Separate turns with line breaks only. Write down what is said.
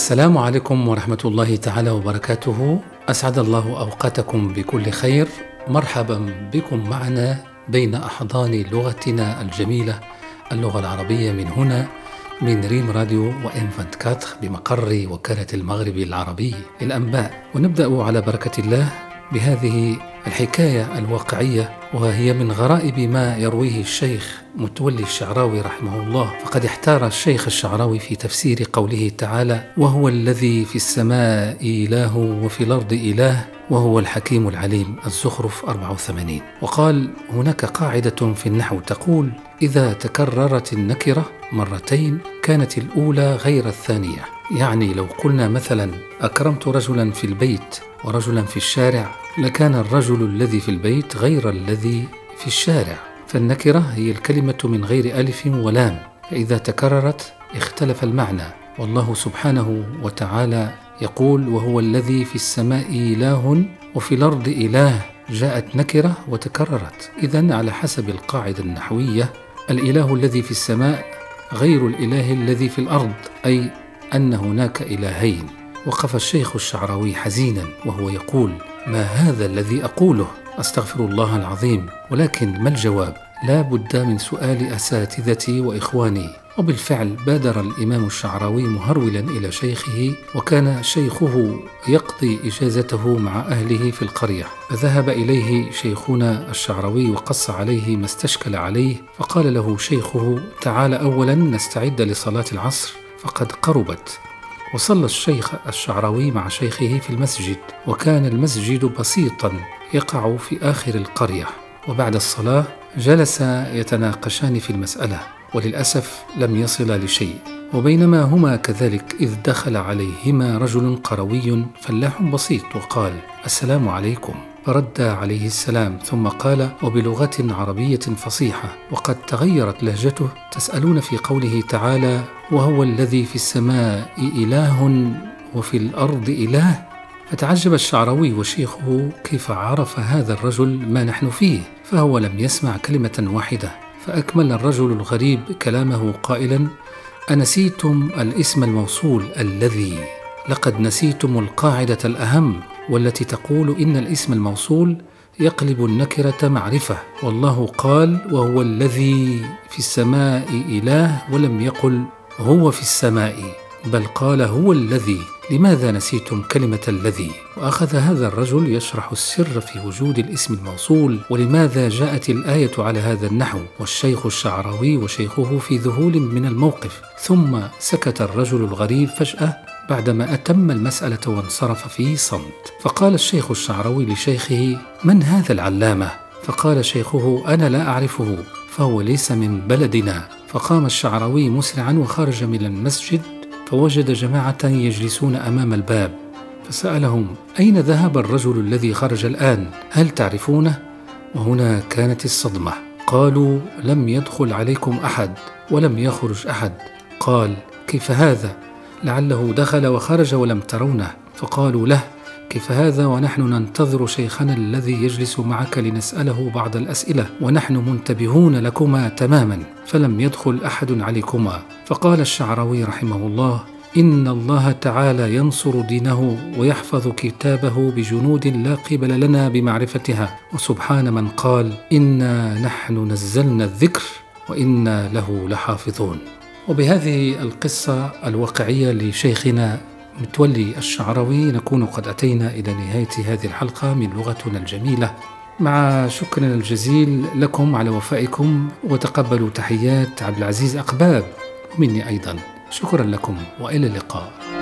السلام عليكم ورحمة الله تعالى وبركاته. أسعد الله أوقاتكم بكل خير. مرحبا بكم معنا بين أحضان لغتنا الجميلة اللغة العربية من هنا من ريم راديو وإن كاتخ بمقر وكالة المغرب العربي للأنباء. ونبدأ على بركة الله بهذه الحكاية الواقعية وهي من غرائب ما يرويه الشيخ متولي الشعراوي رحمه الله. فقد احتار الشيخ الشعراوي في تفسير قوله تعالى وهو الذي في السماء إله وفي الأرض إله وهو الحكيم العليم الزخرف 84 وقال هناك قاعدة في النحو تقول إذا تكررت النكرة مرتين كانت الأولى غير الثانية. يعني لو قلنا مثلا أكرمت رجلا في البيت ورجلا في الشارع لكان الرجل الذي في البيت غير الذي في الشارع. فالنكرة هي الكلمة من غير ألف ولام. فإذا تكررت اختلف المعنى. والله سبحانه وتعالى يقول وهو الذي في السماء إله وفي الأرض إله. جاءت نكرة وتكررت. إذا على حسب القاعدة النحوية الإله الذي في السماء غير الإله الذي في الأرض أي أن هناك إلهين. وقف الشيخ الشعراوي حزينا وهو يقول ما هذا الذي أقوله؟ أستغفر الله العظيم. ولكن ما الجواب؟ لا بد من سؤال أساتذتي وإخواني. وبالفعل بادر الإمام الشعراوي مهرولا إلى شيخه وكان شيخه يقضي إجازته مع أهله في القرية. فذهب إليه شيخنا الشعراوي وقص عليه ما استشكل عليه فقال له شيخه تعال اولا نستعد لصلاة العصر. فقد قربت. وصلى الشيخ الشعراوي مع شيخه في المسجد وكان المسجد بسيطا يقع في آخر القرية. وبعد الصلاة جلس يتناقشان في المسألة وللأسف لم يصلا لشيء. وبينما هما كذلك إذ دخل عليهما رجل قروي فلاح بسيط وقال السلام عليكم. فرد عليه السلام ثم قال وبلغة عربية فصيحة وقد تغيرت لهجته تسألون في قوله تعالى وهو الذي في السماء إله وفي الأرض إله فتعجب الشعراوي وشيخه كيف عرف هذا الرجل ما نحن فيه؟ فهو لم يسمع كلمة واحدة. فأكمل الرجل الغريب كلامه قائلا أنسيتم الاسم الموصول الذي لقد نسيتم القاعدة الأهم والتي تقول إن الاسم الموصول يقلب النكرة معرفة. والله قال وهو الذي في السماء إله ولم يقل هو في السماء بل قال هو الذي. لماذا نسيتم كلمة الذي؟ وأخذ هذا الرجل يشرح السر في وجود الاسم الموصول. ولماذا جاءت الآية على هذا النحو؟ والشيخ الشعراوي وشيخه في ذهول من الموقف. ثم سكت الرجل الغريب فجأة بعدما أتم المسألة وانصرف في صمت فقال الشيخ الشعراوي لشيخه من هذا العلامة؟ فقال شيخه أنا لا أعرفه فهو ليس من بلدنا فقام الشعراوي مسرعا وخرج من المسجد فوجد جماعة يجلسون أمام الباب فسألهم أين ذهب الرجل الذي خرج الآن؟ هل تعرفونه؟ وهنا كانت الصدمة قالوا لم يدخل عليكم أحد ولم يخرج أحد قال كيف هذا؟ لعله دخل وخرج ولم ترونه. فقالوا له كيف هذا ونحن ننتظر شيخنا الذي يجلس معك لنسأله بعض الأسئلة ونحن منتبهون لكما تماما فلم يدخل أحد عليكما. فقال الشعراوي رحمه الله إن الله تعالى ينصر دينه ويحفظ كتابه بجنود لا قبل لنا بمعرفتها. وسبحان من قال إنا نحن نزلنا الذكر وإنا له لحافظون. وبهذه القصة الواقعية لشيخنا متولي الشعراوي نكون قد أتينا إلى نهاية هذه الحلقة من لغتنا الجميلة. مع شكرنا الجزيل لكم على وفائكم وتقبلوا تحيات عبد العزيز أقباب ومني أيضا. شكرا لكم وإلى اللقاء.